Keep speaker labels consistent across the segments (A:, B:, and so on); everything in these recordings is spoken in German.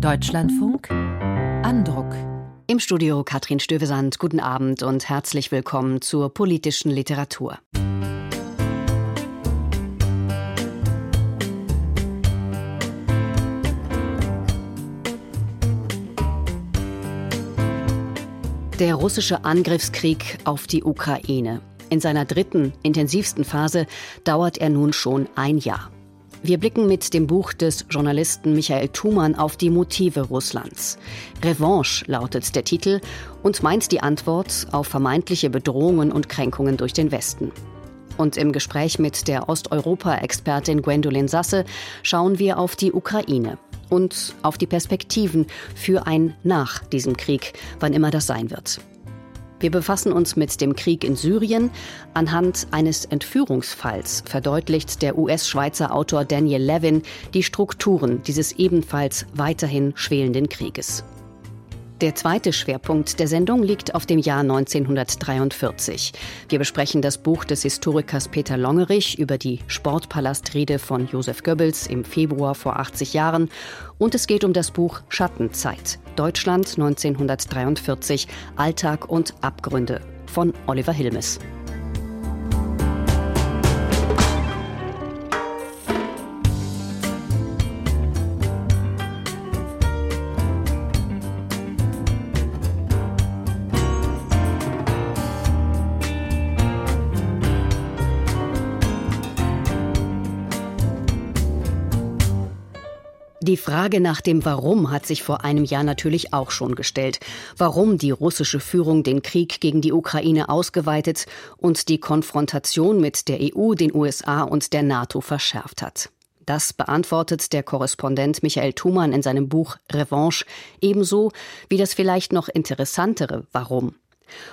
A: Deutschlandfunk Andruck.
B: Im Studio Katrin Stövesand, guten Abend und herzlich willkommen zur politischen Literatur. Der russische Angriffskrieg auf die Ukraine. In seiner dritten, intensivsten Phase dauert er nun schon ein Jahr. Wir blicken mit dem Buch des Journalisten Michael Thumann auf die Motive Russlands. Revanche lautet der Titel und meint die Antwort auf vermeintliche Bedrohungen und Kränkungen durch den Westen. Und im Gespräch mit der Osteuropa-Expertin Gwendolyn Sasse schauen wir auf die Ukraine und auf die Perspektiven für ein Nach diesem Krieg, wann immer das sein wird. Wir befassen uns mit dem Krieg in Syrien. Anhand eines Entführungsfalls verdeutlicht der US-Schweizer Autor Daniel Levin die Strukturen dieses ebenfalls weiterhin schwelenden Krieges. Der zweite Schwerpunkt der Sendung liegt auf dem Jahr 1943. Wir besprechen das Buch des Historikers Peter Longerich über die Sportpalastrede von Josef Goebbels im Februar vor 80 Jahren. Und es geht um das Buch Schattenzeit. Deutschland 1943. Alltag und Abgründe von Oliver Hilmes. Die Frage nach dem Warum hat sich vor einem Jahr natürlich auch schon gestellt. Warum die russische Führung den Krieg gegen die Ukraine ausgeweitet und die Konfrontation mit der EU, den USA und der NATO verschärft hat. Das beantwortet der Korrespondent Michael Thumann in seinem Buch Revanche ebenso wie das vielleicht noch interessantere Warum.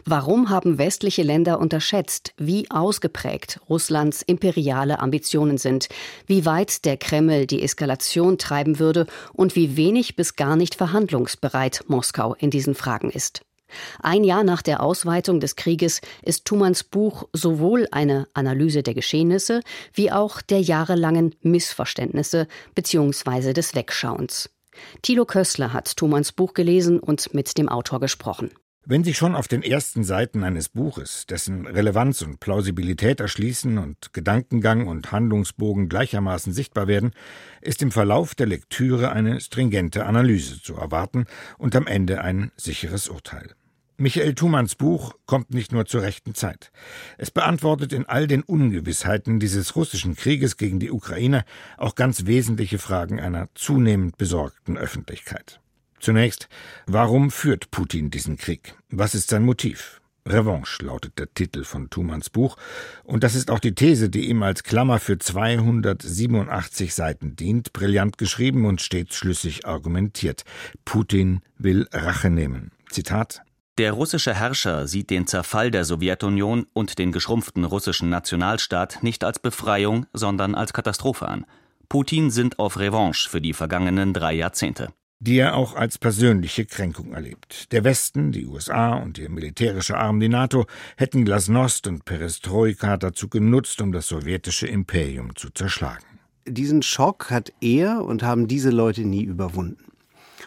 B: Warum haben westliche Länder unterschätzt, wie ausgeprägt Russlands imperiale Ambitionen sind, wie weit der Kreml die Eskalation treiben würde und wie wenig bis gar nicht verhandlungsbereit Moskau in diesen Fragen ist? Ein Jahr nach der Ausweitung des Krieges ist Thumanns Buch sowohl eine Analyse der Geschehnisse wie auch der jahrelangen Missverständnisse bzw. des Wegschauens. Thilo Kössler hat Thumanns Buch gelesen und mit dem Autor gesprochen.
C: Wenn sich schon auf den ersten Seiten eines Buches, dessen Relevanz und Plausibilität erschließen und Gedankengang und Handlungsbogen gleichermaßen sichtbar werden, ist im Verlauf der Lektüre eine stringente Analyse zu erwarten und am Ende ein sicheres Urteil. Michael Thumanns Buch kommt nicht nur zur rechten Zeit. Es beantwortet in all den Ungewissheiten dieses russischen Krieges gegen die Ukraine auch ganz wesentliche Fragen einer zunehmend besorgten Öffentlichkeit. Zunächst, warum führt Putin diesen Krieg? Was ist sein Motiv? Revanche lautet der Titel von Thumanns Buch, und das ist auch die These, die ihm als Klammer für 287 Seiten dient, brillant geschrieben und stets schlüssig argumentiert. Putin will Rache nehmen. Zitat
D: der russische Herrscher sieht den Zerfall der Sowjetunion und den geschrumpften russischen Nationalstaat nicht als Befreiung, sondern als Katastrophe an. Putin sind auf Revanche für die vergangenen drei Jahrzehnte
C: die er auch als persönliche Kränkung erlebt. Der Westen, die USA und ihr militärischer Arm, die NATO, hätten Glasnost und Perestroika dazu genutzt, um das sowjetische Imperium zu zerschlagen.
E: Diesen Schock hat er und haben diese Leute nie überwunden.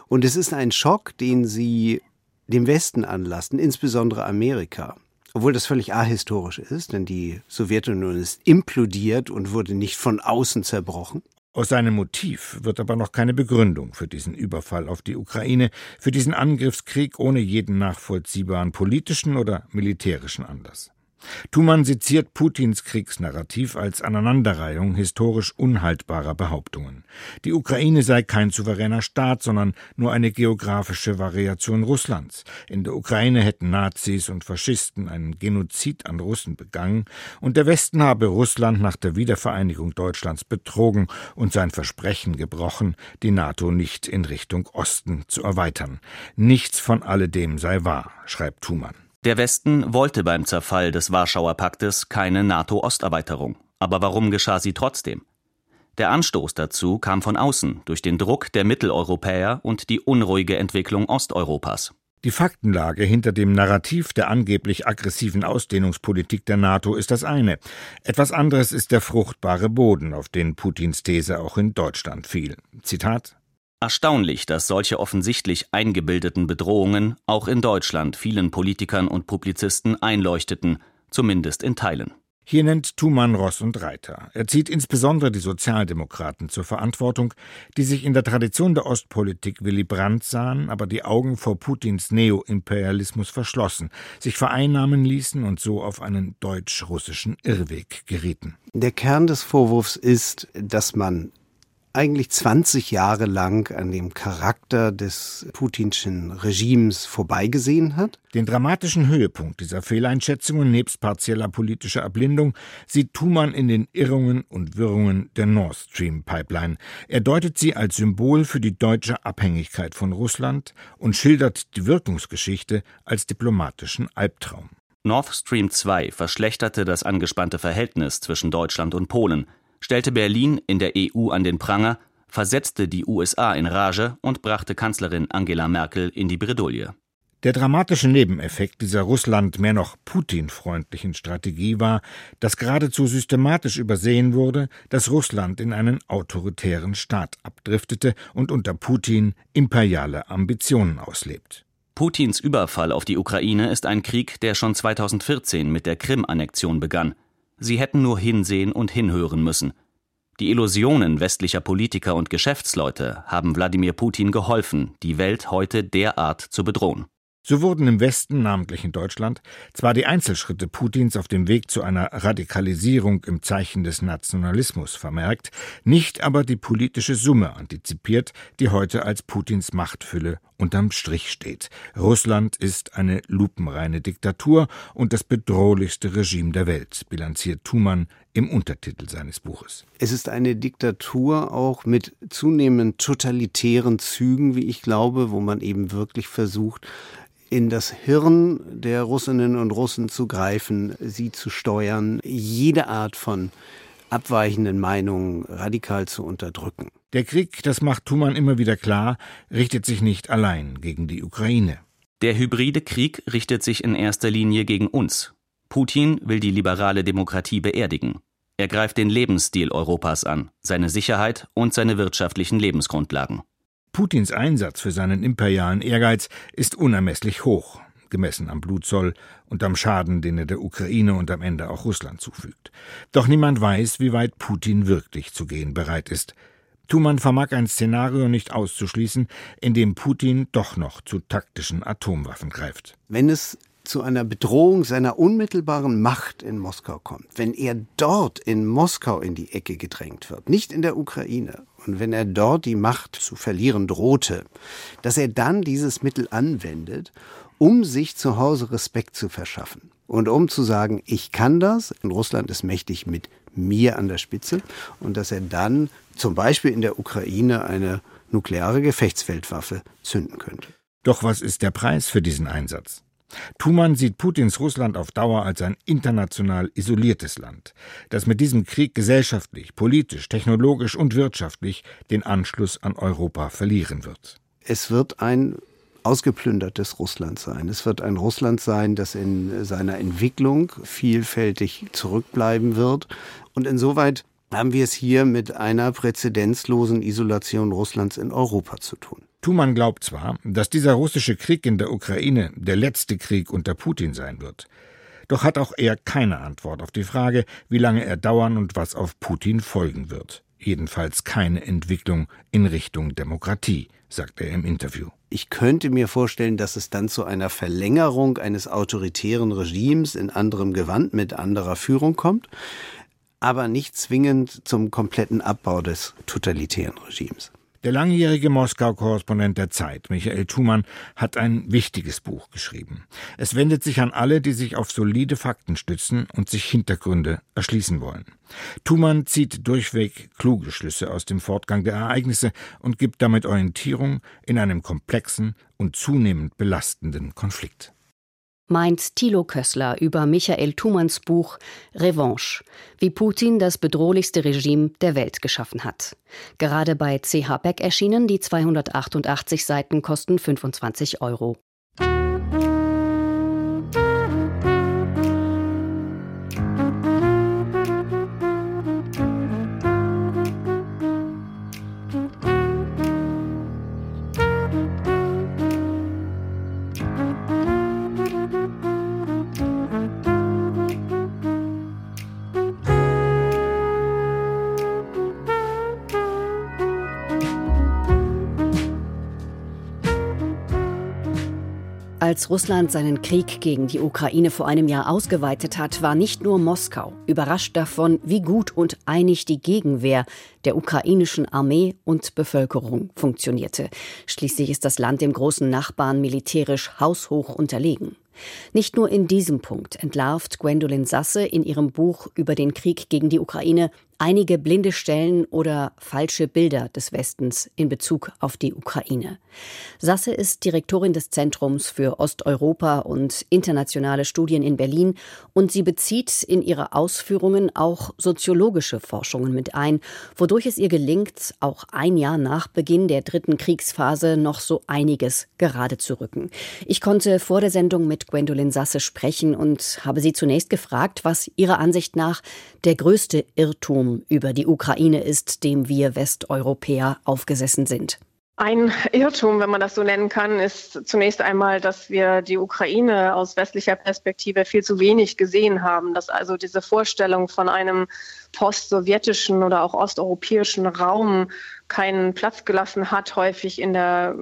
E: Und es ist ein Schock, den sie dem Westen anlassen, insbesondere Amerika. Obwohl das völlig ahistorisch ist, denn die Sowjetunion ist implodiert und wurde nicht von außen zerbrochen.
C: Aus seinem Motiv wird aber noch keine Begründung für diesen Überfall auf die Ukraine, für diesen Angriffskrieg ohne jeden nachvollziehbaren politischen oder militärischen Anlass. Thumann seziert Putins Kriegsnarrativ als Aneinanderreihung historisch unhaltbarer Behauptungen. Die Ukraine sei kein souveräner Staat, sondern nur eine geografische Variation Russlands. In der Ukraine hätten Nazis und Faschisten einen Genozid an Russen begangen, und der Westen habe Russland nach der Wiedervereinigung Deutschlands betrogen und sein Versprechen gebrochen, die NATO nicht in Richtung Osten zu erweitern. Nichts von alledem sei wahr, schreibt Thumann.
D: Der Westen wollte beim Zerfall des Warschauer Paktes keine NATO-Osterweiterung. Aber warum geschah sie trotzdem? Der Anstoß dazu kam von außen durch den Druck der Mitteleuropäer und die unruhige Entwicklung Osteuropas.
C: Die Faktenlage hinter dem Narrativ der angeblich aggressiven Ausdehnungspolitik der NATO ist das eine. Etwas anderes ist der fruchtbare Boden, auf den Putins These auch in Deutschland fiel. Zitat
D: Erstaunlich, dass solche offensichtlich eingebildeten Bedrohungen auch in Deutschland vielen Politikern und Publizisten einleuchteten, zumindest in Teilen.
C: Hier nennt Thumann Ross und Reiter. Er zieht insbesondere die Sozialdemokraten zur Verantwortung, die sich in der Tradition der Ostpolitik Willy Brandt sahen, aber die Augen vor Putins Neoimperialismus verschlossen, sich vereinnahmen ließen und so auf einen deutsch-russischen Irrweg gerieten.
E: Der Kern des Vorwurfs ist, dass man eigentlich 20 Jahre lang an dem Charakter des putinschen Regimes vorbeigesehen hat.
C: Den dramatischen Höhepunkt dieser Fehleinschätzungen nebst partieller politischer Erblindung sieht Thumann in den Irrungen und Wirrungen der Nord Stream Pipeline. Er deutet sie als Symbol für die deutsche Abhängigkeit von Russland und schildert die Wirkungsgeschichte als diplomatischen Albtraum.
D: Nord Stream 2 verschlechterte das angespannte Verhältnis zwischen Deutschland und Polen stellte Berlin in der EU an den Pranger, versetzte die USA in Rage und brachte Kanzlerin Angela Merkel in die Bredouille.
C: Der dramatische Nebeneffekt dieser Russland mehr noch Putin-freundlichen Strategie war, dass geradezu systematisch übersehen wurde, dass Russland in einen autoritären Staat abdriftete und unter Putin imperiale Ambitionen auslebt.
D: Putins Überfall auf die Ukraine ist ein Krieg, der schon 2014 mit der Krim-Annexion begann. Sie hätten nur hinsehen und hinhören müssen. Die Illusionen westlicher Politiker und Geschäftsleute haben Wladimir Putin geholfen, die Welt heute derart zu bedrohen.
C: So wurden im Westen, namentlich in Deutschland, zwar die Einzelschritte Putins auf dem Weg zu einer Radikalisierung im Zeichen des Nationalismus vermerkt, nicht aber die politische Summe antizipiert, die heute als Putins Machtfülle unterm Strich steht. Russland ist eine lupenreine Diktatur und das bedrohlichste Regime der Welt, bilanziert Thumann im Untertitel seines Buches.
E: Es ist eine Diktatur auch mit zunehmend totalitären Zügen, wie ich glaube, wo man eben wirklich versucht, in das Hirn der Russinnen und Russen zu greifen, sie zu steuern, jede Art von abweichenden Meinungen radikal zu unterdrücken.
C: Der Krieg, das macht Thumann immer wieder klar, richtet sich nicht allein gegen die Ukraine.
D: Der hybride Krieg richtet sich in erster Linie gegen uns. Putin will die liberale Demokratie beerdigen. Er greift den Lebensstil Europas an, seine Sicherheit und seine wirtschaftlichen Lebensgrundlagen.
C: Putins Einsatz für seinen imperialen Ehrgeiz ist unermesslich hoch, gemessen am Blutzoll und am Schaden, den er der Ukraine und am Ende auch Russland zufügt. Doch niemand weiß, wie weit Putin wirklich zu gehen bereit ist. Thumann vermag ein Szenario nicht auszuschließen, in dem Putin doch noch zu taktischen Atomwaffen greift.
E: Wenn es zu einer Bedrohung seiner unmittelbaren Macht in Moskau kommt, wenn er dort in Moskau in die Ecke gedrängt wird, nicht in der Ukraine, und wenn er dort die Macht zu verlieren drohte, dass er dann dieses Mittel anwendet, um sich zu Hause Respekt zu verschaffen und um zu sagen, ich kann das, und Russland ist mächtig mit mir an der Spitze, und dass er dann zum Beispiel in der Ukraine eine nukleare Gefechtsfeldwaffe zünden könnte.
C: Doch was ist der Preis für diesen Einsatz? Thumann sieht Putins Russland auf Dauer als ein international isoliertes Land, das mit diesem Krieg gesellschaftlich, politisch, technologisch und wirtschaftlich den Anschluss an Europa verlieren wird.
E: Es wird ein ausgeplündertes Russland sein. Es wird ein Russland sein, das in seiner Entwicklung vielfältig zurückbleiben wird. Und insoweit haben wir es hier mit einer präzedenzlosen Isolation Russlands in Europa zu tun.
C: Thumann glaubt zwar, dass dieser russische Krieg in der Ukraine der letzte Krieg unter Putin sein wird. Doch hat auch er keine Antwort auf die Frage, wie lange er dauern und was auf Putin folgen wird. Jedenfalls keine Entwicklung in Richtung Demokratie, sagt er im Interview.
E: Ich könnte mir vorstellen, dass es dann zu einer Verlängerung eines autoritären Regimes in anderem Gewand mit anderer Führung kommt, aber nicht zwingend zum kompletten Abbau des totalitären Regimes.
C: Der langjährige Moskau-Korrespondent der Zeit, Michael Thumann, hat ein wichtiges Buch geschrieben. Es wendet sich an alle, die sich auf solide Fakten stützen und sich Hintergründe erschließen wollen. Thumann zieht durchweg kluge Schlüsse aus dem Fortgang der Ereignisse und gibt damit Orientierung in einem komplexen und zunehmend belastenden Konflikt
B: meint Thilo Kössler über Michael Thumanns Buch Revanche, wie Putin das bedrohlichste Regime der Welt geschaffen hat. Gerade bei CH Beck erschienen, die 288 Seiten kosten 25 Euro. Als Russland seinen Krieg gegen die Ukraine vor einem Jahr ausgeweitet hat, war nicht nur Moskau überrascht davon, wie gut und einig die Gegenwehr der ukrainischen Armee und Bevölkerung funktionierte. Schließlich ist das Land dem großen Nachbarn militärisch haushoch unterlegen. Nicht nur in diesem Punkt entlarvt Gwendolyn Sasse in ihrem Buch über den Krieg gegen die Ukraine einige blinde Stellen oder falsche Bilder des Westens in Bezug auf die Ukraine. Sasse ist Direktorin des Zentrums für Osteuropa und internationale Studien in Berlin und sie bezieht in ihre Ausführungen auch soziologische Forschungen mit ein, wodurch es ihr gelingt, auch ein Jahr nach Beginn der dritten Kriegsphase noch so einiges gerade zu rücken. Ich konnte vor der Sendung mit Gwendolyn Sasse sprechen und habe sie zunächst gefragt, was ihrer Ansicht nach der größte Irrtum über die Ukraine ist, dem wir Westeuropäer aufgesessen sind.
F: Ein Irrtum, wenn man das so nennen kann, ist zunächst einmal, dass wir die Ukraine aus westlicher Perspektive viel zu wenig gesehen haben. Dass also diese Vorstellung von einem post-sowjetischen oder auch osteuropäischen Raum keinen Platz gelassen hat, häufig in der,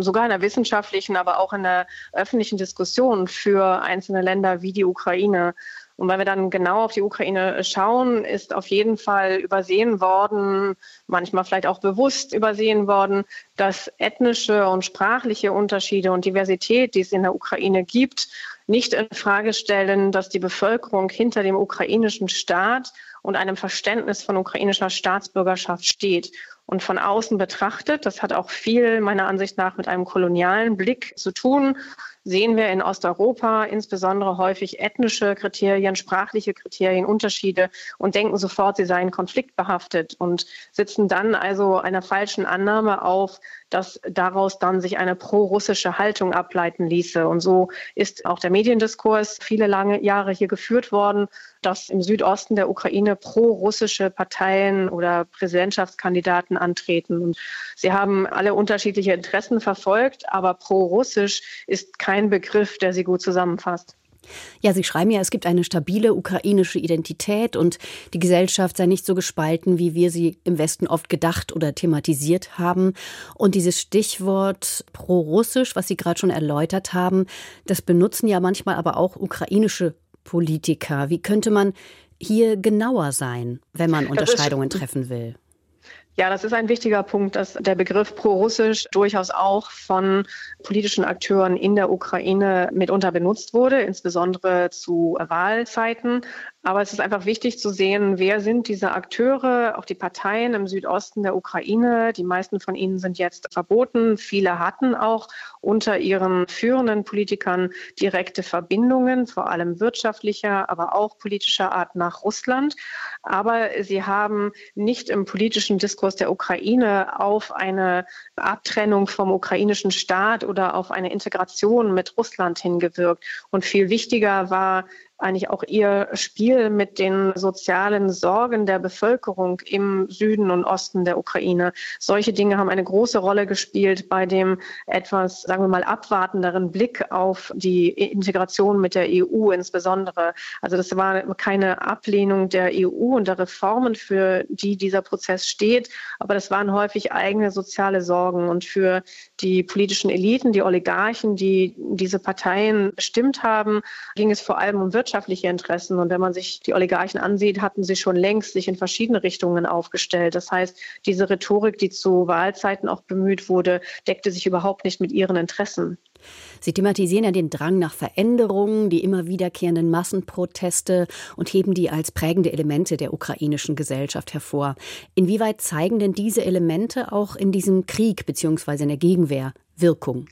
F: sogar in der wissenschaftlichen, aber auch in der öffentlichen Diskussion für einzelne Länder wie die Ukraine. Und weil wir dann genau auf die Ukraine schauen, ist auf jeden Fall übersehen worden, manchmal vielleicht auch bewusst übersehen worden, dass ethnische und sprachliche Unterschiede und Diversität, die es in der Ukraine gibt, nicht in Frage stellen, dass die Bevölkerung hinter dem ukrainischen Staat und einem Verständnis von ukrainischer Staatsbürgerschaft steht. Und von außen betrachtet, das hat auch viel meiner Ansicht nach mit einem kolonialen Blick zu tun, sehen wir in Osteuropa insbesondere häufig ethnische Kriterien, sprachliche Kriterien, Unterschiede und denken sofort, sie seien konfliktbehaftet und sitzen dann also einer falschen Annahme auf, dass daraus dann sich eine pro-russische Haltung ableiten ließe. Und so ist auch der Mediendiskurs viele lange Jahre hier geführt worden, dass im Südosten der Ukraine pro-russische Parteien oder Präsidentschaftskandidaten antreten. Und sie haben alle unterschiedliche Interessen verfolgt, aber pro-russisch ist kein Begriff, der sie gut zusammenfasst.
B: Ja, Sie schreiben ja, es gibt eine stabile ukrainische Identität und die Gesellschaft sei nicht so gespalten, wie wir sie im Westen oft gedacht oder thematisiert haben. Und dieses Stichwort pro-russisch, was Sie gerade schon erläutert haben, das benutzen ja manchmal aber auch ukrainische Politiker. Wie könnte man hier genauer sein, wenn man Unterscheidungen treffen will?
F: Ja, das ist ein wichtiger Punkt, dass der Begriff pro-russisch durchaus auch von politischen Akteuren in der Ukraine mitunter benutzt wurde, insbesondere zu Wahlzeiten. Aber es ist einfach wichtig zu sehen, wer sind diese Akteure, auch die Parteien im Südosten der Ukraine. Die meisten von ihnen sind jetzt verboten. Viele hatten auch unter ihren führenden Politikern direkte Verbindungen, vor allem wirtschaftlicher, aber auch politischer Art nach Russland. Aber sie haben nicht im politischen Diskurs der Ukraine auf eine Abtrennung vom ukrainischen Staat oder auf eine Integration mit Russland hingewirkt. Und viel wichtiger war eigentlich auch ihr Spiel mit den sozialen Sorgen der Bevölkerung im Süden und Osten der Ukraine. Solche Dinge haben eine große Rolle gespielt bei dem etwas, sagen wir mal, abwartenderen Blick auf die Integration mit der EU insbesondere. Also das war keine Ablehnung der EU und der Reformen, für die dieser Prozess steht, aber das waren häufig eigene soziale Sorgen. Und für die politischen Eliten, die Oligarchen, die diese Parteien bestimmt haben, ging es vor allem um Wirtschaft wirtschaftliche Interessen. Und wenn man sich die Oligarchen ansieht, hatten sie schon längst sich in verschiedene Richtungen aufgestellt. Das heißt, diese Rhetorik, die zu Wahlzeiten auch bemüht wurde, deckte sich überhaupt nicht mit ihren Interessen.
B: Sie thematisieren ja den Drang nach Veränderungen, die immer wiederkehrenden Massenproteste und heben die als prägende Elemente der ukrainischen Gesellschaft hervor. Inwieweit zeigen denn diese Elemente auch in diesem Krieg bzw. in der Gegenwehr Wirkung?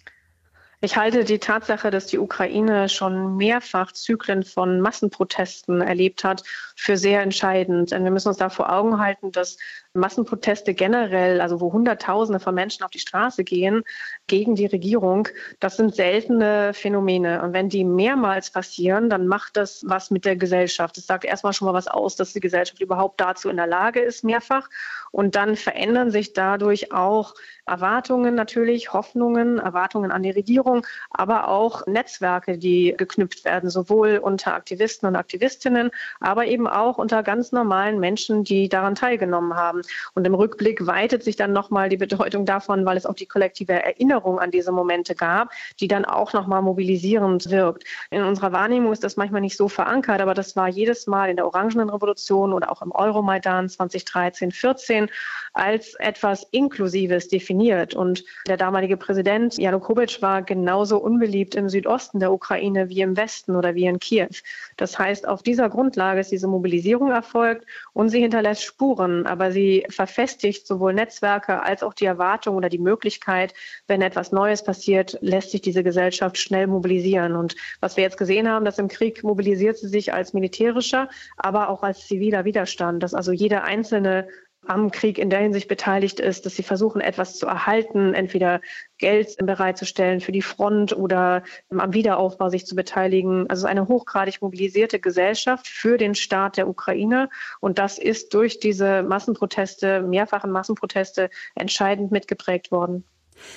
F: Ich halte die Tatsache, dass die Ukraine schon mehrfach Zyklen von Massenprotesten erlebt hat, für sehr entscheidend. Denn wir müssen uns da vor Augen halten, dass Massenproteste generell, also wo Hunderttausende von Menschen auf die Straße gehen gegen die Regierung, das sind seltene Phänomene. Und wenn die mehrmals passieren, dann macht das was mit der Gesellschaft. Das sagt erstmal schon mal was aus, dass die Gesellschaft überhaupt dazu in der Lage ist, mehrfach. Und dann verändern sich dadurch auch Erwartungen natürlich, Hoffnungen, Erwartungen an die Regierung, aber auch Netzwerke, die geknüpft werden, sowohl unter Aktivisten und Aktivistinnen, aber eben auch unter ganz normalen Menschen, die daran teilgenommen haben. Und im Rückblick weitet sich dann nochmal die Bedeutung davon, weil es auch die kollektive Erinnerung an diese Momente gab, die dann auch nochmal mobilisierend wirkt. In unserer Wahrnehmung ist das manchmal nicht so verankert, aber das war jedes Mal in der Orangenen Revolution oder auch im Euromaidan 2013, 14 als etwas Inklusives definiert. Und der damalige Präsident Janukowitsch war genauso unbeliebt im Südosten der Ukraine wie im Westen oder wie in Kiew. Das heißt, auf dieser Grundlage ist diese Mobilisierung erfolgt und sie hinterlässt Spuren, aber sie verfestigt sowohl Netzwerke als auch die Erwartung oder die Möglichkeit, wenn etwas Neues passiert, lässt sich diese Gesellschaft schnell mobilisieren. Und was wir jetzt gesehen haben, dass im Krieg mobilisiert sie sich als militärischer, aber auch als ziviler Widerstand, dass also jeder einzelne am Krieg in der Hinsicht beteiligt ist, dass sie versuchen, etwas zu erhalten, entweder Geld bereitzustellen für die Front oder am Wiederaufbau sich zu beteiligen. Also eine hochgradig mobilisierte Gesellschaft für den Staat der Ukraine. Und das ist durch diese Massenproteste, mehrfachen Massenproteste, entscheidend mitgeprägt worden.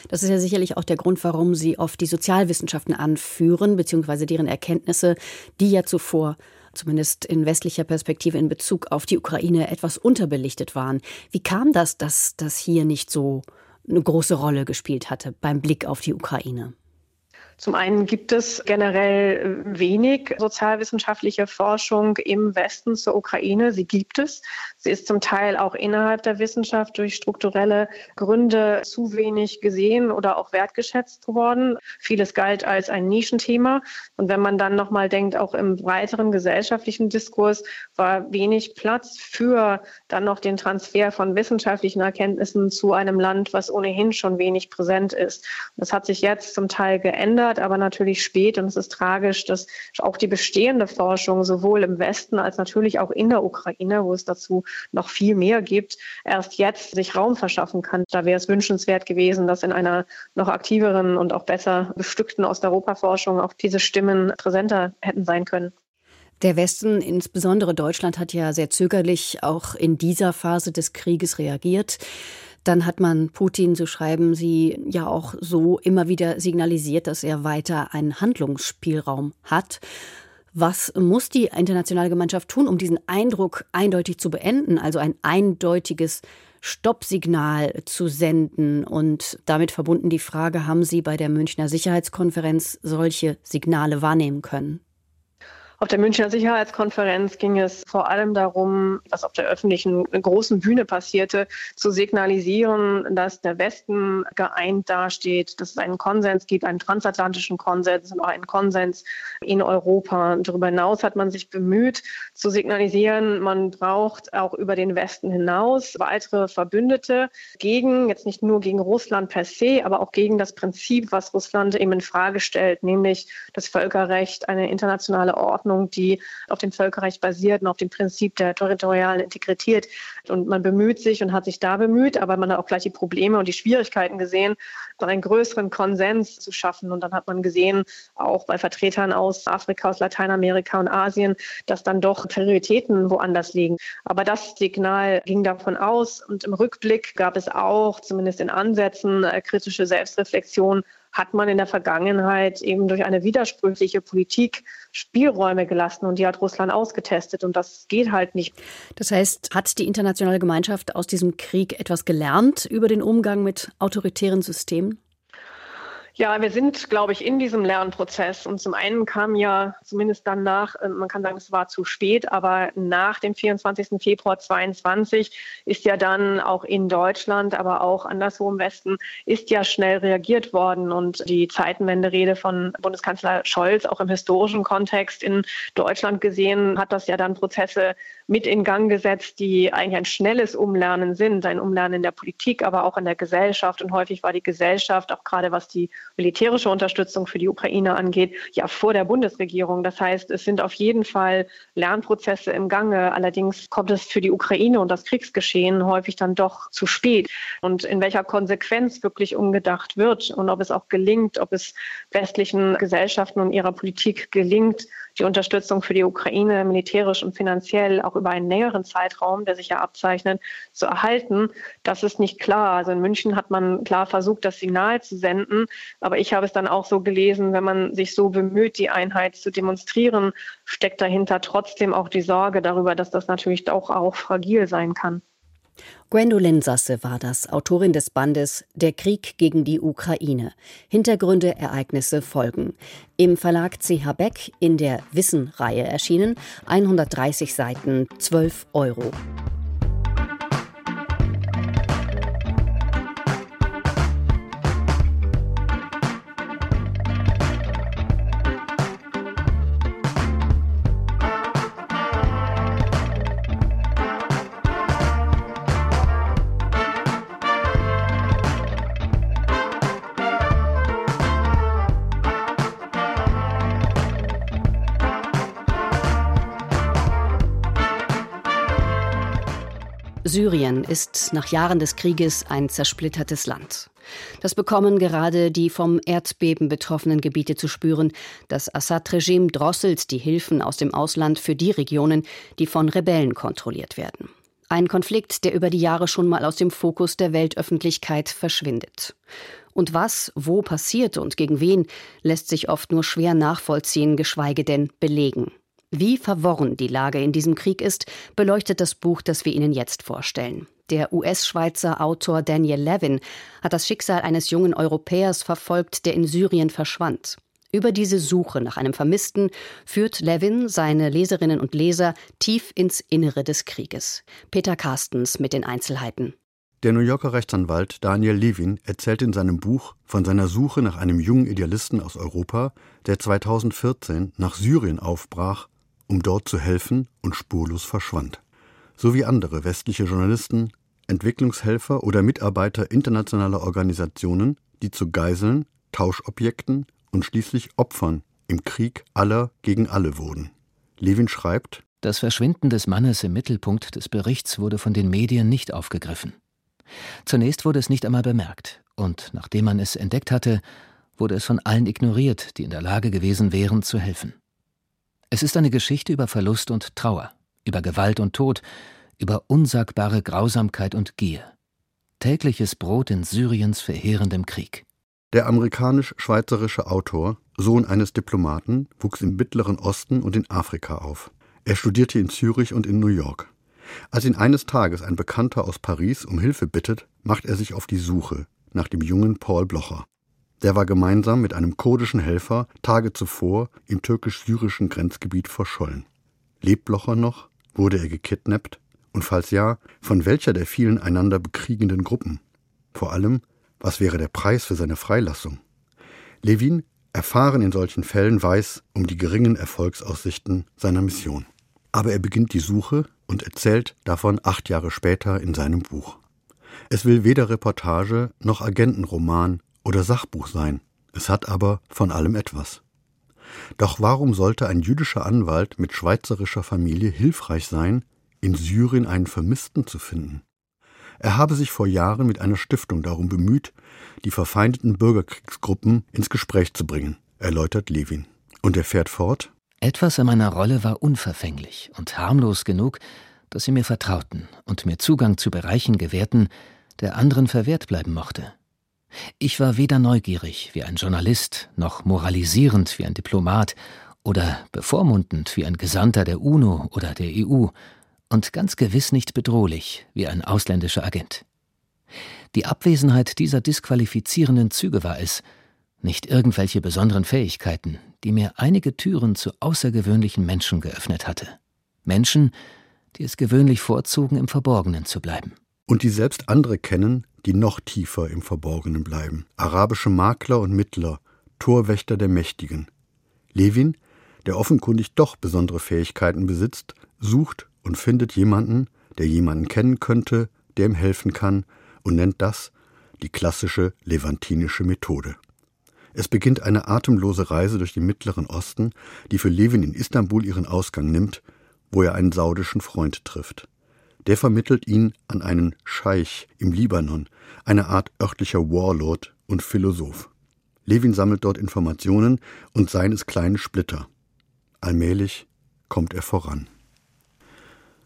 B: Das ist ja sicherlich auch der Grund, warum Sie oft die Sozialwissenschaften anführen, beziehungsweise deren Erkenntnisse, die ja zuvor zumindest in westlicher Perspektive in Bezug auf die Ukraine etwas unterbelichtet waren. Wie kam das, dass das hier nicht so eine große Rolle gespielt hatte beim Blick auf die Ukraine?
F: Zum einen gibt es generell wenig sozialwissenschaftliche Forschung im Westen zur Ukraine. Sie gibt es. Sie ist zum Teil auch innerhalb der Wissenschaft durch strukturelle Gründe zu wenig gesehen oder auch wertgeschätzt worden. Vieles galt als ein Nischenthema. Und wenn man dann nochmal denkt, auch im breiteren gesellschaftlichen Diskurs war wenig Platz für dann noch den Transfer von wissenschaftlichen Erkenntnissen zu einem Land, was ohnehin schon wenig präsent ist. Das hat sich jetzt zum Teil geändert aber natürlich spät. Und es ist tragisch, dass auch die bestehende Forschung sowohl im Westen als natürlich auch in der Ukraine, wo es dazu noch viel mehr gibt, erst jetzt sich Raum verschaffen kann. Da wäre es wünschenswert gewesen, dass in einer noch aktiveren und auch besser bestückten Osteuropa-Forschung auch diese Stimmen präsenter hätten sein können.
B: Der Westen, insbesondere Deutschland, hat ja sehr zögerlich auch in dieser Phase des Krieges reagiert. Dann hat man Putin, so schreiben Sie, ja auch so immer wieder signalisiert, dass er weiter einen Handlungsspielraum hat. Was muss die internationale Gemeinschaft tun, um diesen Eindruck eindeutig zu beenden, also ein eindeutiges Stoppsignal zu senden? Und damit verbunden die Frage, haben Sie bei der Münchner Sicherheitskonferenz solche Signale wahrnehmen können?
F: Auf der Münchner Sicherheitskonferenz ging es vor allem darum, was auf der öffentlichen großen Bühne passierte, zu signalisieren, dass der Westen geeint dasteht, dass es einen Konsens gibt, einen transatlantischen Konsens und auch einen Konsens in Europa. Darüber hinaus hat man sich bemüht, zu signalisieren, man braucht auch über den Westen hinaus weitere Verbündete gegen, jetzt nicht nur gegen Russland per se, aber auch gegen das Prinzip, was Russland eben in Frage stellt, nämlich das Völkerrecht, eine internationale Ordnung Ordnung, die auf dem Völkerrecht basiert und auf dem Prinzip der territorialen Integrität. Und man bemüht sich und hat sich da bemüht, aber man hat auch gleich die Probleme und die Schwierigkeiten gesehen, dann einen größeren Konsens zu schaffen. Und dann hat man gesehen, auch bei Vertretern aus Afrika, aus Lateinamerika und Asien, dass dann doch Prioritäten woanders liegen. Aber das Signal ging davon aus. Und im Rückblick gab es auch, zumindest in Ansätzen, äh, kritische Selbstreflexion hat man in der Vergangenheit eben durch eine widersprüchliche Politik Spielräume gelassen und die hat Russland ausgetestet und das geht halt nicht.
B: Das heißt, hat die internationale Gemeinschaft aus diesem Krieg etwas gelernt über den Umgang mit autoritären Systemen?
F: Ja, wir sind, glaube ich, in diesem Lernprozess. Und zum einen kam ja zumindest dann nach, äh, man kann sagen, es war zu spät, aber nach dem 24. Februar 22 ist ja dann auch in Deutschland, aber auch anderswo im Westen, ist ja schnell reagiert worden. Und die Zeitenwende-Rede von Bundeskanzler Scholz, auch im historischen Kontext in Deutschland gesehen, hat das ja dann Prozesse mit in Gang gesetzt, die eigentlich ein schnelles Umlernen sind, ein Umlernen in der Politik, aber auch in der Gesellschaft. Und häufig war die Gesellschaft, auch gerade was die militärische Unterstützung für die Ukraine angeht, ja vor der Bundesregierung. Das heißt, es sind auf jeden Fall Lernprozesse im Gange. Allerdings kommt es für die Ukraine und das Kriegsgeschehen häufig dann doch zu spät. Und in welcher Konsequenz wirklich umgedacht wird und ob es auch gelingt, ob es westlichen Gesellschaften und ihrer Politik gelingt, die Unterstützung für die Ukraine militärisch und finanziell auch über einen längeren Zeitraum, der sich ja abzeichnet, zu erhalten, das ist nicht klar. Also in München hat man klar versucht, das Signal zu senden, aber ich habe es dann auch so gelesen, wenn man sich so bemüht, die Einheit zu demonstrieren, steckt dahinter trotzdem auch die Sorge darüber, dass das natürlich auch, auch fragil sein kann.
B: Gwendolyn Sasse war das, Autorin des Bandes Der Krieg gegen die Ukraine. Hintergründe, Ereignisse, Folgen. Im Verlag CH Beck in der Wissen-Reihe erschienen. 130 Seiten, 12 Euro. Syrien ist nach Jahren des Krieges ein zersplittertes Land. Das bekommen gerade die vom Erdbeben betroffenen Gebiete zu spüren. Das Assad-Regime drosselt die Hilfen aus dem Ausland für die Regionen, die von Rebellen kontrolliert werden. Ein Konflikt, der über die Jahre schon mal aus dem Fokus der Weltöffentlichkeit verschwindet. Und was, wo passiert und gegen wen, lässt sich oft nur schwer nachvollziehen, geschweige denn belegen. Wie verworren die Lage in diesem Krieg ist, beleuchtet das Buch, das wir Ihnen jetzt vorstellen. Der US-Schweizer Autor Daniel Levin hat das Schicksal eines jungen Europäers verfolgt, der in Syrien verschwand. Über diese Suche nach einem Vermissten führt Levin seine Leserinnen und Leser tief ins Innere des Krieges. Peter Carstens mit den Einzelheiten.
G: Der New Yorker Rechtsanwalt Daniel Levin erzählt in seinem Buch von seiner Suche nach einem jungen Idealisten aus Europa, der 2014 nach Syrien aufbrach um dort zu helfen und spurlos verschwand. So wie andere westliche Journalisten, Entwicklungshelfer oder Mitarbeiter internationaler Organisationen, die zu Geiseln, Tauschobjekten und schließlich Opfern im Krieg aller gegen alle wurden. Levin schreibt,
H: das Verschwinden des Mannes im Mittelpunkt des Berichts wurde von den Medien nicht aufgegriffen. Zunächst wurde es nicht einmal bemerkt, und nachdem man es entdeckt hatte, wurde es von allen ignoriert, die in der Lage gewesen wären zu helfen. Es ist eine Geschichte über Verlust und Trauer, über Gewalt und Tod, über unsagbare Grausamkeit und Gier. Tägliches Brot in Syriens verheerendem Krieg.
G: Der amerikanisch-schweizerische Autor, Sohn eines Diplomaten, wuchs im Mittleren Osten und in Afrika auf. Er studierte in Zürich und in New York. Als ihn eines Tages ein Bekannter aus Paris um Hilfe bittet, macht er sich auf die Suche nach dem jungen Paul Blocher. Der war gemeinsam mit einem kurdischen Helfer Tage zuvor im türkisch-syrischen Grenzgebiet verschollen. Lebt Blocher noch? Wurde er gekidnappt? Und falls ja, von welcher der vielen einander bekriegenden Gruppen? Vor allem, was wäre der Preis für seine Freilassung? Levin, erfahren in solchen Fällen, weiß um die geringen Erfolgsaussichten seiner Mission. Aber er beginnt die Suche und erzählt davon acht Jahre später in seinem Buch. Es will weder Reportage noch Agentenroman oder Sachbuch sein, es hat aber von allem etwas. Doch warum sollte ein jüdischer Anwalt mit schweizerischer Familie hilfreich sein, in Syrien einen Vermissten zu finden? Er habe sich vor Jahren mit einer Stiftung darum bemüht, die verfeindeten Bürgerkriegsgruppen ins Gespräch zu bringen, erläutert Levin. Und er fährt fort.
H: Etwas an meiner Rolle war unverfänglich und harmlos genug, dass sie mir vertrauten und mir Zugang zu Bereichen gewährten, der anderen verwehrt bleiben mochte. Ich war weder neugierig wie ein Journalist, noch moralisierend wie ein Diplomat oder bevormundend wie ein Gesandter der UNO oder der EU und ganz gewiss nicht bedrohlich wie ein ausländischer Agent. Die Abwesenheit dieser disqualifizierenden Züge war es, nicht irgendwelche besonderen Fähigkeiten, die mir einige Türen zu außergewöhnlichen Menschen geöffnet hatte. Menschen, die es gewöhnlich vorzogen, im Verborgenen zu bleiben.
G: Und die selbst andere kennen, die noch tiefer im Verborgenen bleiben. Arabische Makler und Mittler, Torwächter der Mächtigen. Levin, der offenkundig doch besondere Fähigkeiten besitzt, sucht und findet jemanden, der jemanden kennen könnte, der ihm helfen kann, und nennt das die klassische levantinische Methode. Es beginnt eine atemlose Reise durch den Mittleren Osten, die für Levin in Istanbul ihren Ausgang nimmt, wo er einen saudischen Freund trifft. Der vermittelt ihn an einen Scheich im Libanon, eine Art örtlicher Warlord und Philosoph. Levin sammelt dort Informationen und seines kleine Splitter. Allmählich kommt er voran.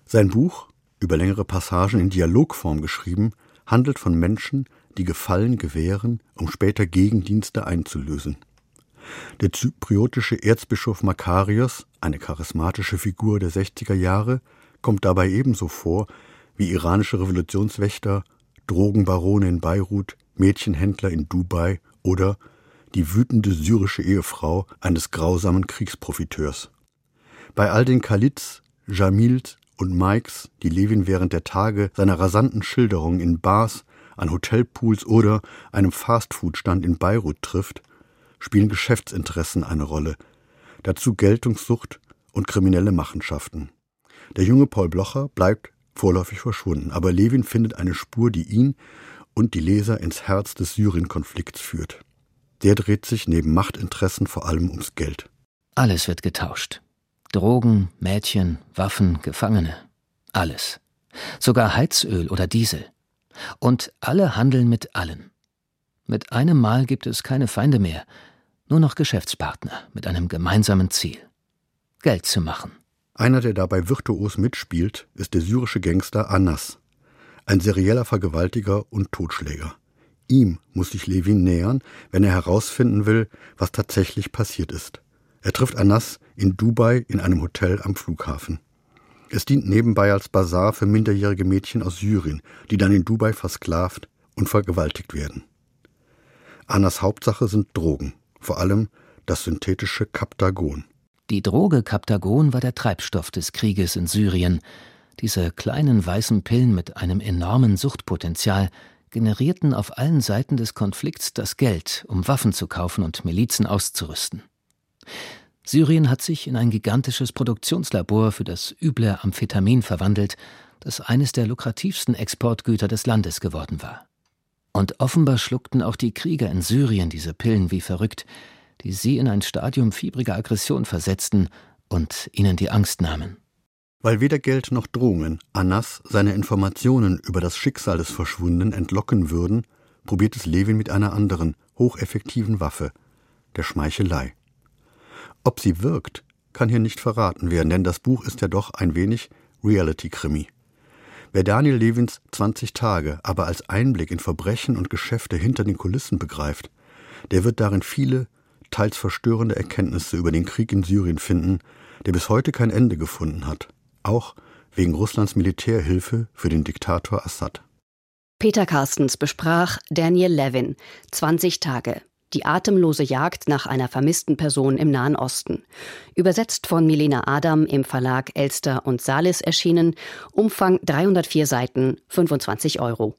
G: Sein Buch, über längere Passagen in Dialogform geschrieben, handelt von Menschen, die Gefallen gewähren, um später Gegendienste einzulösen. Der zypriotische Erzbischof Makarios, eine charismatische Figur der 60er Jahre, kommt dabei ebenso vor wie iranische Revolutionswächter, Drogenbarone in Beirut, Mädchenhändler in Dubai oder die wütende syrische Ehefrau eines grausamen Kriegsprofiteurs. Bei all den Khalids, Jamils und Mikes, die Levin während der Tage seiner rasanten Schilderungen in Bars, an Hotelpools oder einem Fastfood-Stand in Beirut trifft, spielen Geschäftsinteressen eine Rolle, dazu Geltungssucht und kriminelle Machenschaften. Der junge Paul Blocher bleibt vorläufig verschwunden, aber Levin findet eine Spur, die ihn und die Leser ins Herz des Syrien-Konflikts führt. Der dreht sich neben Machtinteressen vor allem ums Geld.
H: Alles wird getauscht. Drogen, Mädchen, Waffen, Gefangene. Alles. Sogar Heizöl oder Diesel. Und alle handeln mit allen. Mit einem Mal gibt es keine Feinde mehr, nur noch Geschäftspartner mit einem gemeinsamen Ziel. Geld zu machen.
G: Einer, der dabei virtuos mitspielt, ist der syrische Gangster Anas, ein serieller Vergewaltiger und Totschläger. Ihm muss sich Levin nähern, wenn er herausfinden will, was tatsächlich passiert ist. Er trifft Anas in Dubai in einem Hotel am Flughafen. Es dient nebenbei als Bazar für minderjährige Mädchen aus Syrien, die dann in Dubai versklavt und vergewaltigt werden. Annas Hauptsache sind Drogen, vor allem das synthetische Kaptagon.
H: Die Droge Kaptagon war der Treibstoff des Krieges in Syrien. Diese kleinen weißen Pillen mit einem enormen Suchtpotenzial generierten auf allen Seiten des Konflikts das Geld, um Waffen zu kaufen und Milizen auszurüsten. Syrien hat sich in ein gigantisches Produktionslabor für das üble Amphetamin verwandelt, das eines der lukrativsten Exportgüter des Landes geworden war. Und offenbar schluckten auch die Krieger in Syrien diese Pillen wie verrückt, die sie in ein Stadium fiebriger Aggression versetzten und ihnen die Angst nahmen.
G: Weil weder Geld noch Drohungen Annas seine Informationen über das Schicksal des Verschwundenen entlocken würden, probiert es Levin mit einer anderen, hocheffektiven Waffe, der Schmeichelei. Ob sie wirkt, kann hier nicht verraten werden, denn das Buch ist ja doch ein wenig Reality-Krimi. Wer Daniel Levins 20 Tage aber als Einblick in Verbrechen und Geschäfte hinter den Kulissen begreift, der wird darin viele, teils verstörende Erkenntnisse über den Krieg in Syrien finden, der bis heute kein Ende gefunden hat, auch wegen Russlands Militärhilfe für den Diktator Assad.
B: Peter Carstens besprach Daniel Levin 20 Tage die atemlose Jagd nach einer vermissten Person im Nahen Osten. Übersetzt von Milena Adam im Verlag Elster und Salis erschienen. Umfang 304 Seiten, 25 Euro.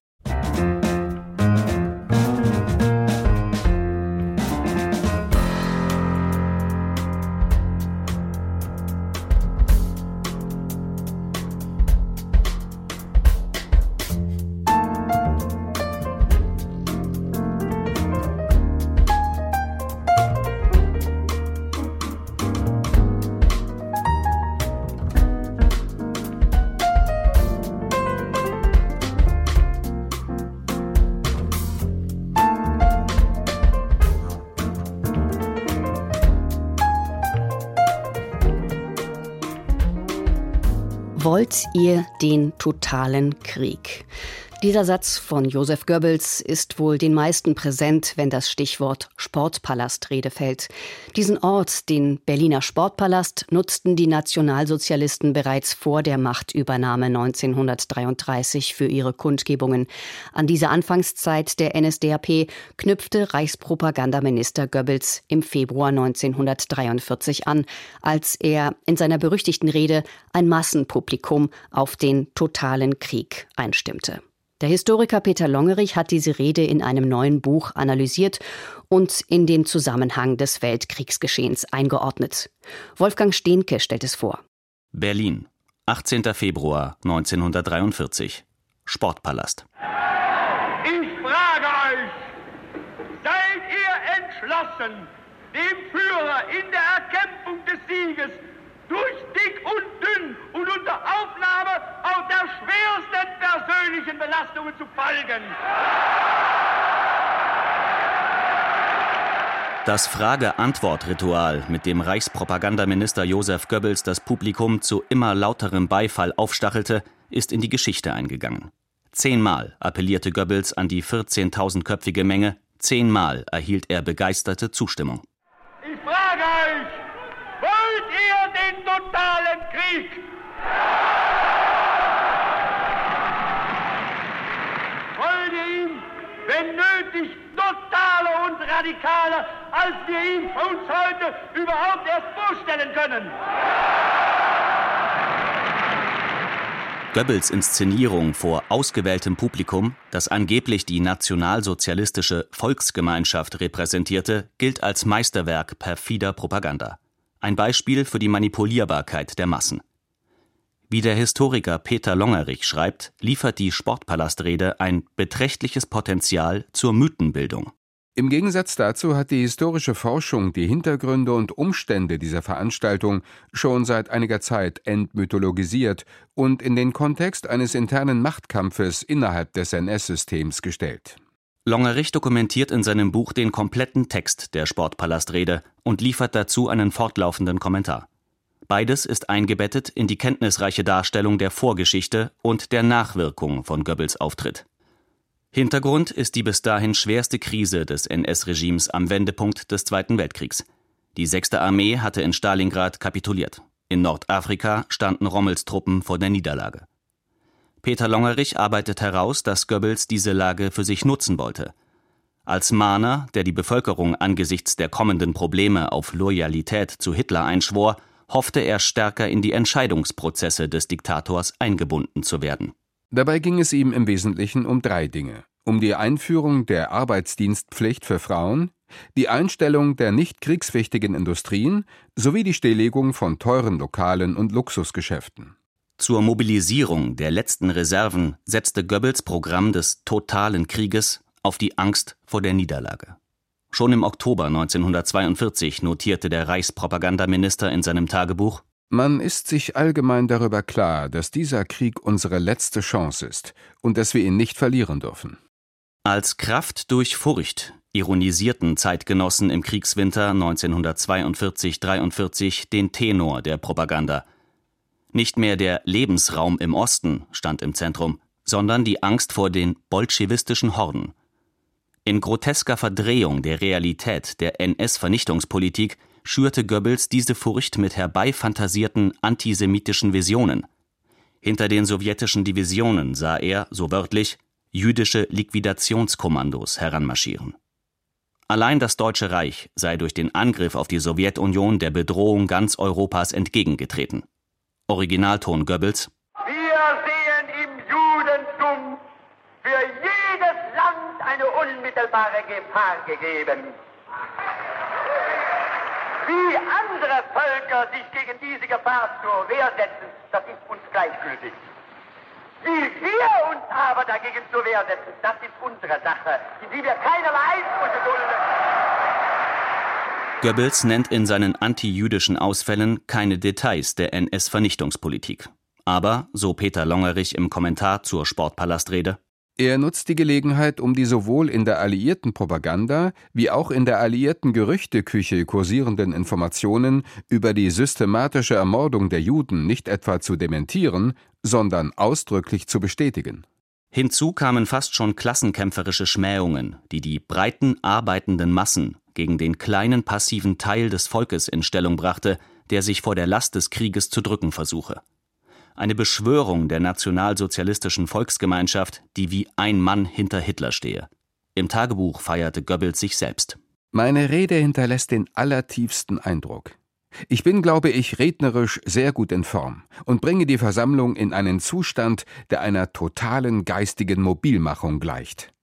B: Ihr den totalen Krieg? Dieser Satz von Josef Goebbels ist wohl den meisten präsent, wenn das Stichwort Sportpalastrede fällt. Diesen Ort, den Berliner Sportpalast, nutzten die Nationalsozialisten bereits vor der Machtübernahme 1933 für ihre Kundgebungen. An diese Anfangszeit der NSDAP knüpfte Reichspropagandaminister Goebbels im Februar 1943 an, als er in seiner berüchtigten Rede ein Massenpublikum auf den totalen Krieg einstimmte. Der Historiker Peter Longerich hat diese Rede in einem neuen Buch analysiert und in den Zusammenhang des Weltkriegsgeschehens eingeordnet. Wolfgang Stehnke stellt es vor.
D: Berlin, 18. Februar 1943. Sportpalast.
I: Ich frage euch, seid ihr entschlossen, dem Führer in der Erkämpfung des Sieges durch dick und dünn und unter Aufnahme auch der schwersten persönlichen Belastungen zu folgen.
D: Das Frage-Antwort-Ritual, mit dem Reichspropagandaminister Josef Goebbels das Publikum zu immer lauterem Beifall aufstachelte, ist in die Geschichte eingegangen. Zehnmal appellierte Goebbels an die 14.000-köpfige Menge, zehnmal erhielt er begeisterte Zustimmung.
I: brutalen Krieg. Folge ihm, wenn nötig, totaler und radikaler, als wir ihn uns heute überhaupt erst vorstellen können.
D: Goebbels Inszenierung vor ausgewähltem Publikum, das angeblich die nationalsozialistische Volksgemeinschaft repräsentierte, gilt als Meisterwerk perfider Propaganda. Ein Beispiel für die Manipulierbarkeit der Massen. Wie der Historiker Peter Longerich schreibt, liefert die Sportpalastrede ein beträchtliches Potenzial zur Mythenbildung.
J: Im Gegensatz dazu hat die historische Forschung die Hintergründe und Umstände dieser Veranstaltung schon seit einiger Zeit entmythologisiert und in den Kontext eines internen Machtkampfes innerhalb des NS-Systems gestellt.
D: Longerich dokumentiert in seinem Buch den kompletten Text der Sportpalastrede und liefert dazu einen fortlaufenden Kommentar. Beides ist eingebettet in die kenntnisreiche Darstellung der Vorgeschichte und der Nachwirkung von Goebbels Auftritt. Hintergrund ist die bis dahin schwerste Krise des NS-Regimes am Wendepunkt des Zweiten Weltkriegs. Die 6. Armee hatte in Stalingrad kapituliert. In Nordafrika standen Rommels Truppen vor der Niederlage. Peter Longerich arbeitet heraus, dass Goebbels diese Lage für sich nutzen wollte. Als Mahner, der die Bevölkerung angesichts der kommenden Probleme auf Loyalität zu Hitler einschwor, hoffte er stärker in die Entscheidungsprozesse des Diktators eingebunden zu werden.
J: Dabei ging es ihm im Wesentlichen um drei Dinge: um die Einführung der Arbeitsdienstpflicht für Frauen, die Einstellung der nicht kriegswichtigen Industrien sowie die Stilllegung von teuren Lokalen und Luxusgeschäften.
D: Zur Mobilisierung der letzten Reserven setzte Goebbels Programm des totalen Krieges auf die Angst vor der Niederlage. Schon im Oktober 1942 notierte der Reichspropagandaminister in seinem Tagebuch
J: man ist sich allgemein darüber klar, dass dieser Krieg unsere letzte Chance ist und dass wir ihn nicht verlieren dürfen.
D: Als Kraft durch Furcht ironisierten Zeitgenossen im Kriegswinter 1942-43 den Tenor der Propaganda. Nicht mehr der Lebensraum im Osten stand im Zentrum, sondern die Angst vor den bolschewistischen Horden. In grotesker Verdrehung der Realität der NS-Vernichtungspolitik schürte Goebbels diese Furcht mit herbeifantasierten antisemitischen Visionen. Hinter den sowjetischen Divisionen sah er, so wörtlich, jüdische Liquidationskommandos heranmarschieren. Allein das Deutsche Reich sei durch den Angriff auf die Sowjetunion der Bedrohung ganz Europas entgegengetreten. Originalton Goebbels
I: Wir sehen im Judentum für jedes Land eine unmittelbare Gefahr gegeben. Wie andere Völker sich gegen diese Gefahr zur Wehr setzen, das ist uns gleichgültig. Wie wir uns aber dagegen zur Wehr setzen, das ist unsere Sache, in die wir keinerlei Einflüsse dulden.
D: Goebbels nennt in seinen antijüdischen Ausfällen keine Details der NS-Vernichtungspolitik. Aber, so Peter Longerich im Kommentar zur Sportpalastrede,
J: er nutzt die Gelegenheit, um die sowohl in der alliierten Propaganda wie auch in der alliierten Gerüchteküche kursierenden Informationen über die systematische Ermordung der Juden nicht etwa zu dementieren, sondern ausdrücklich zu bestätigen.
D: Hinzu kamen fast schon klassenkämpferische Schmähungen, die die breiten arbeitenden Massen gegen den kleinen passiven Teil des Volkes in Stellung brachte, der sich vor der Last des Krieges zu drücken versuche eine Beschwörung der nationalsozialistischen Volksgemeinschaft, die wie ein Mann hinter Hitler stehe. Im Tagebuch feierte Goebbels sich selbst.
J: Meine Rede hinterlässt den allertiefsten Eindruck. Ich bin, glaube ich, rednerisch sehr gut in Form und bringe die Versammlung in einen Zustand, der einer totalen geistigen Mobilmachung gleicht.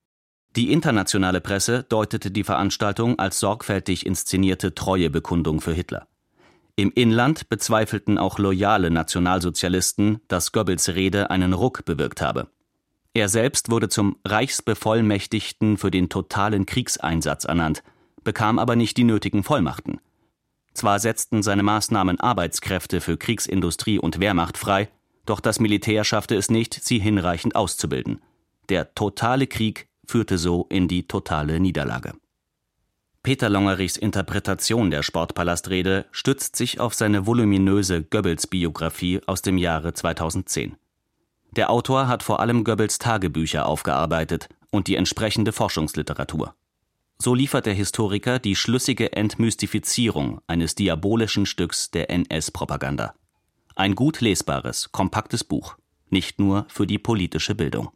D: Die internationale Presse deutete die Veranstaltung als sorgfältig inszenierte Treuebekundung für Hitler. Im Inland bezweifelten auch loyale Nationalsozialisten, dass Goebbels Rede einen Ruck bewirkt habe. Er selbst wurde zum Reichsbevollmächtigten für den totalen Kriegseinsatz ernannt, bekam aber nicht die nötigen Vollmachten. Zwar setzten seine Maßnahmen Arbeitskräfte für Kriegsindustrie und Wehrmacht frei, doch das Militär schaffte es nicht, sie hinreichend auszubilden. Der totale Krieg führte so in die totale Niederlage. Peter Longerichs Interpretation der Sportpalastrede stützt sich auf seine voluminöse Goebbels-Biografie aus dem Jahre 2010. Der Autor hat vor allem Goebbels Tagebücher aufgearbeitet und die entsprechende Forschungsliteratur. So liefert der Historiker die schlüssige Entmystifizierung eines diabolischen Stücks der NS-Propaganda. Ein gut lesbares, kompaktes Buch, nicht nur für die politische Bildung.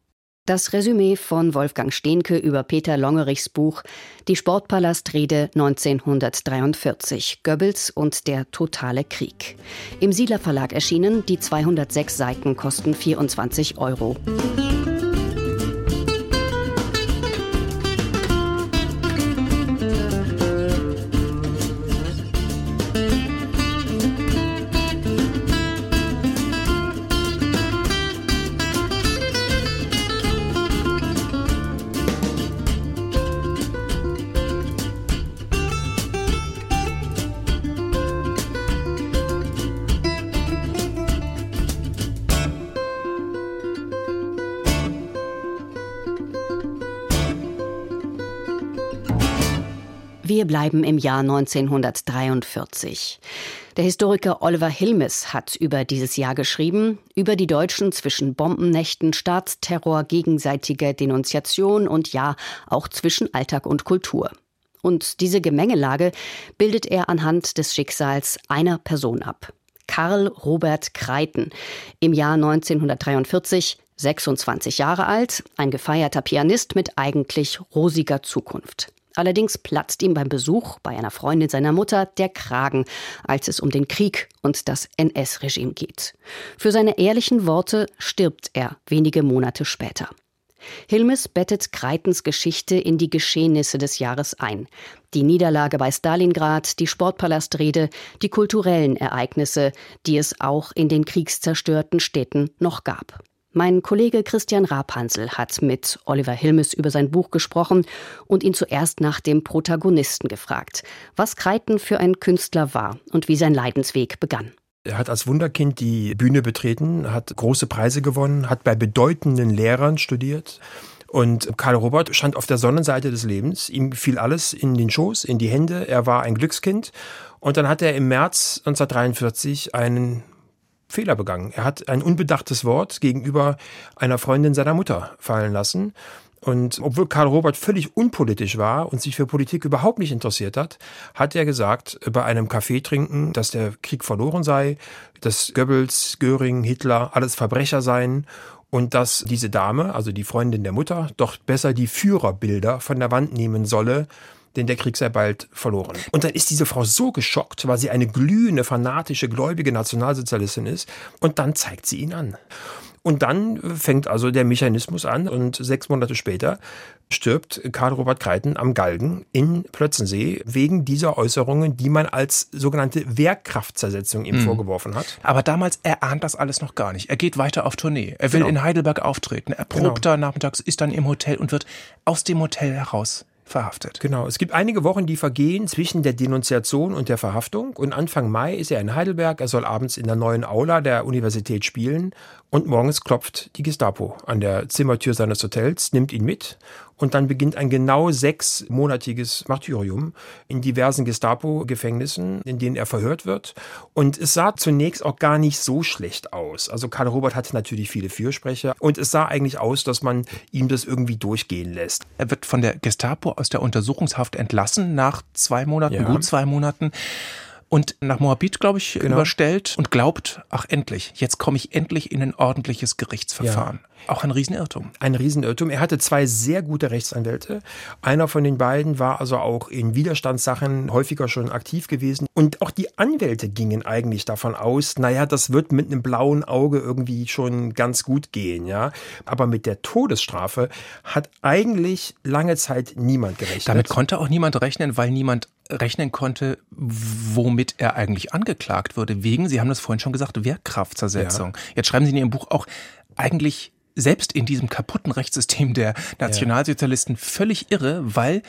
B: Das Resümee von Wolfgang Stehnke über Peter Longerichs Buch Die Sportpalastrede 1943 Goebbels und der totale Krieg. Im Siedler Verlag erschienen, die 206 Seiten kosten 24 Euro. Wir bleiben im Jahr 1943. Der Historiker Oliver Hilmes hat über dieses Jahr geschrieben, über die Deutschen zwischen Bombennächten, Staatsterror, gegenseitiger Denunziation und ja, auch zwischen Alltag und Kultur. Und diese Gemengelage bildet er anhand des Schicksals einer Person ab. Karl Robert Kreiten, im Jahr 1943 26 Jahre alt, ein gefeierter Pianist mit eigentlich rosiger Zukunft. Allerdings platzt ihm beim Besuch bei einer Freundin seiner Mutter der Kragen, als es um den Krieg und das NS-Regime geht. Für seine ehrlichen Worte stirbt er wenige Monate später. Hilmes bettet Kreitens Geschichte in die Geschehnisse des Jahres ein. Die Niederlage bei Stalingrad, die Sportpalastrede, die kulturellen Ereignisse, die es auch in den kriegszerstörten Städten noch gab. Mein Kollege Christian Rapansel hat mit Oliver Hilmes über sein Buch gesprochen und ihn zuerst nach dem Protagonisten gefragt, was Kreiten für ein Künstler war und wie sein Leidensweg begann.
K: Er hat als Wunderkind die Bühne betreten, hat große Preise gewonnen, hat bei bedeutenden Lehrern studiert. Und Karl Robert stand auf der Sonnenseite des Lebens. Ihm fiel alles in den Schoß, in die Hände. Er war ein Glückskind. Und dann hat er im März 1943 einen Fehler begangen. Er hat ein unbedachtes Wort gegenüber einer Freundin seiner Mutter fallen lassen. Und obwohl Karl Robert völlig unpolitisch war und sich für Politik überhaupt nicht interessiert hat, hat er gesagt, bei einem Kaffee trinken, dass der Krieg verloren sei, dass Goebbels, Göring, Hitler alles Verbrecher seien und dass diese Dame, also die Freundin der Mutter, doch besser die Führerbilder von der Wand nehmen solle, denn der Krieg sei bald verloren. Und dann ist diese Frau so geschockt, weil sie eine glühende, fanatische, gläubige Nationalsozialistin ist, und dann zeigt sie ihn an. Und dann fängt also der Mechanismus an und sechs Monate später stirbt Karl Robert Kreiten am Galgen in Plötzensee wegen dieser Äußerungen, die man als sogenannte Wehrkraftzersetzung ihm mhm. vorgeworfen hat.
L: Aber damals erahnt das alles noch gar nicht. Er geht weiter auf Tournee. Er will genau. in Heidelberg auftreten. Er probt genau. da nachmittags, ist dann im Hotel und wird aus dem Hotel heraus verhaftet.
K: Genau. Es gibt einige Wochen, die vergehen zwischen der Denunziation und der Verhaftung. Und Anfang Mai ist er in Heidelberg. Er soll abends in der neuen Aula der Universität spielen. Und morgens klopft die Gestapo an der Zimmertür seines Hotels, nimmt ihn mit und dann beginnt ein genau sechsmonatiges Martyrium in diversen Gestapo-Gefängnissen, in denen er verhört wird. Und es sah zunächst auch gar nicht so schlecht aus. Also Karl Robert hatte natürlich viele Fürsprecher und es sah eigentlich aus, dass man ihm das irgendwie durchgehen lässt.
L: Er wird von der Gestapo aus der Untersuchungshaft entlassen nach zwei Monaten, ja. gut zwei Monaten und nach Moabit, glaube ich, genau. überstellt und glaubt, ach endlich, jetzt komme ich endlich in ein ordentliches Gerichtsverfahren. Ja. Auch ein Riesenirrtum.
K: Ein Riesenirrtum. Er hatte zwei sehr gute Rechtsanwälte. Einer von den beiden war also auch in Widerstandssachen häufiger schon aktiv gewesen. Und auch die Anwälte gingen eigentlich davon aus, naja, das wird mit einem blauen Auge irgendwie schon ganz gut gehen, ja. Aber mit der Todesstrafe hat eigentlich lange Zeit niemand gerechnet.
L: Damit konnte auch niemand rechnen, weil niemand rechnen konnte, womit er eigentlich angeklagt würde. Wegen, Sie haben das vorhin schon gesagt, Wehrkraftzersetzung. Ja. Jetzt schreiben Sie in Ihrem Buch auch eigentlich selbst in diesem kaputten Rechtssystem der Nationalsozialisten völlig irre, weil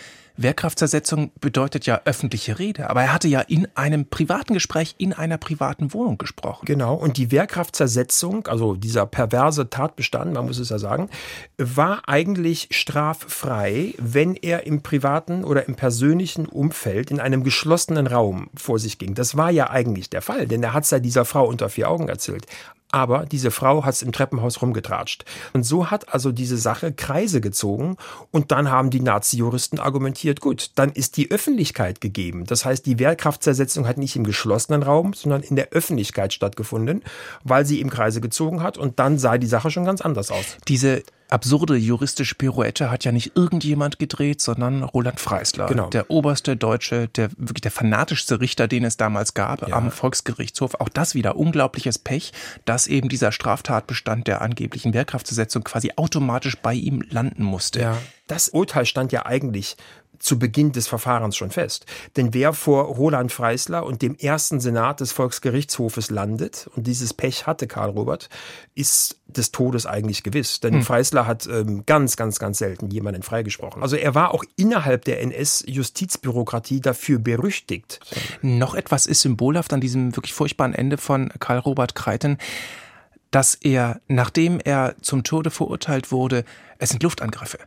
L: Wehrkraftzersetzung bedeutet ja öffentliche Rede, aber er hatte ja in einem privaten Gespräch in einer privaten Wohnung gesprochen.
K: Genau, und die Wehrkraftzersetzung, also dieser perverse Tatbestand, man muss es ja sagen, war eigentlich straffrei, wenn er im privaten oder im persönlichen Umfeld in einem geschlossenen Raum vor sich ging. Das war ja eigentlich der Fall, denn er hat es ja dieser Frau unter vier Augen erzählt. Aber diese Frau hat es im Treppenhaus rumgetratscht. Und so hat also diese Sache Kreise gezogen. Und dann haben die Nazi-Juristen argumentiert? Gut, dann ist die Öffentlichkeit gegeben. Das heißt, die Wehrkraftzersetzung hat nicht im geschlossenen Raum, sondern in der Öffentlichkeit stattgefunden, weil sie im Kreise gezogen hat und dann sah die Sache schon ganz anders aus.
L: Diese absurde juristische Pirouette hat ja nicht irgendjemand gedreht, sondern Roland Freisler,
K: genau.
L: der oberste deutsche, der wirklich der fanatischste Richter, den es damals gab ja. am Volksgerichtshof. Auch das wieder unglaubliches Pech, dass eben dieser Straftatbestand der angeblichen Wehrkraftzersetzung quasi automatisch bei ihm landen musste.
K: Ja. Das Urteil stand ja eigentlich zu Beginn des Verfahrens schon fest. Denn wer vor Roland Freisler und dem ersten Senat des Volksgerichtshofes landet, und dieses Pech hatte Karl Robert, ist des Todes eigentlich gewiss. Denn hm. Freisler hat ähm, ganz, ganz, ganz selten jemanden freigesprochen. Also er war auch innerhalb der NS-Justizbürokratie dafür berüchtigt.
L: Noch etwas ist symbolhaft an diesem wirklich furchtbaren Ende von Karl Robert Kreiten dass er, nachdem er zum Tode verurteilt wurde, es sind Luftangriffe.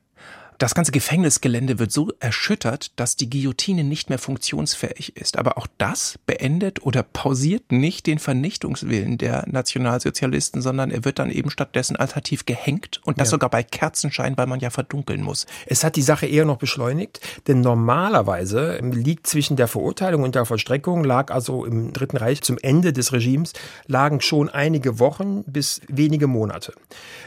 L: Das ganze Gefängnisgelände wird so erschüttert, dass die Guillotine nicht mehr funktionsfähig ist. Aber auch das beendet oder pausiert nicht den Vernichtungswillen der Nationalsozialisten, sondern er wird dann eben stattdessen alternativ gehängt und das ja. sogar bei Kerzenschein, weil man ja verdunkeln muss.
K: Es hat die Sache eher noch beschleunigt, denn normalerweise liegt zwischen der Verurteilung und der Vollstreckung, lag also im Dritten Reich zum Ende des Regimes, lagen schon einige Wochen bis wenige Monate.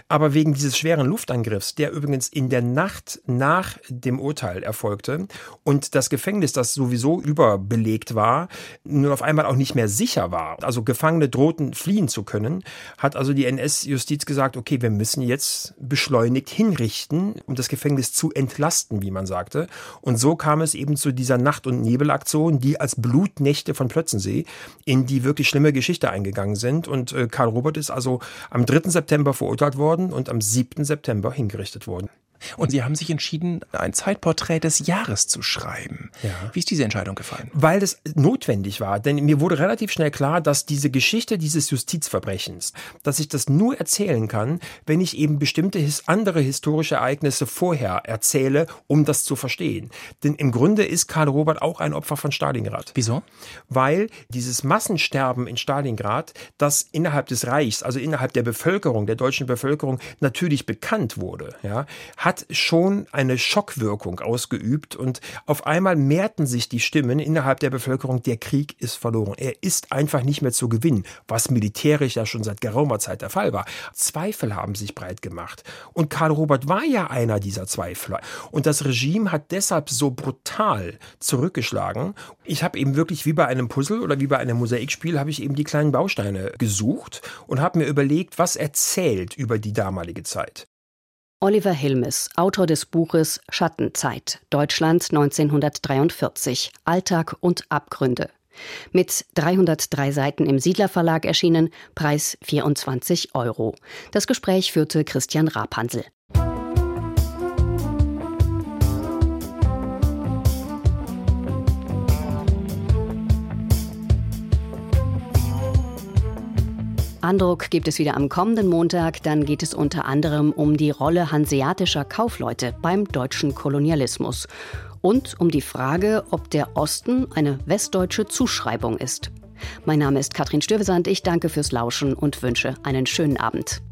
K: Aber wegen dieses schweren Luftangriffs, der übrigens in der Nacht nach dem Urteil erfolgte und das Gefängnis, das sowieso überbelegt war, nun auf einmal auch nicht mehr sicher war, also Gefangene drohten fliehen zu können, hat also die NS-Justiz gesagt, okay, wir müssen jetzt beschleunigt hinrichten, um das Gefängnis zu entlasten, wie man sagte. Und so kam es eben zu dieser Nacht- und Nebelaktion, die als Blutnächte von Plötzensee in die wirklich schlimme Geschichte eingegangen sind. Und äh, Karl Robert ist also am 3. September verurteilt worden und am 7. September hingerichtet worden.
L: Und Sie haben sich entschieden, ein Zeitporträt des Jahres zu schreiben. Ja. Wie ist diese Entscheidung gefallen?
K: Weil das notwendig war. Denn mir wurde relativ schnell klar, dass diese Geschichte dieses Justizverbrechens, dass ich das nur erzählen kann, wenn ich eben bestimmte andere historische Ereignisse vorher erzähle, um das zu verstehen. Denn im Grunde ist Karl Robert auch ein Opfer von Stalingrad.
L: Wieso?
K: Weil dieses Massensterben in Stalingrad, das innerhalb des Reichs, also innerhalb der Bevölkerung, der deutschen Bevölkerung natürlich bekannt wurde, ja, hat schon eine Schockwirkung ausgeübt und auf einmal mehrten sich die Stimmen innerhalb der Bevölkerung, der Krieg ist verloren. Er ist einfach nicht mehr zu gewinnen, was militärisch ja schon seit geraumer Zeit der Fall war. Zweifel haben sich breit gemacht. Und Karl Robert war ja einer dieser Zweifler. Und das Regime hat deshalb so brutal zurückgeschlagen. Ich habe eben wirklich wie bei einem Puzzle oder wie bei einem Mosaikspiel habe ich eben die kleinen Bausteine gesucht und habe mir überlegt, was erzählt über die damalige Zeit.
B: Oliver Hilmes, Autor des Buches Schattenzeit, Deutschland 1943, Alltag und Abgründe. Mit 303 Seiten im Siedler Verlag erschienen, Preis 24 Euro. Das Gespräch führte Christian Rapansel. Andruck gibt es wieder am kommenden Montag. Dann geht es unter anderem um die Rolle hanseatischer Kaufleute beim deutschen Kolonialismus und um die Frage, ob der Osten eine westdeutsche Zuschreibung ist. Mein Name ist Katrin Stürvesand. Ich danke fürs Lauschen und wünsche einen schönen Abend.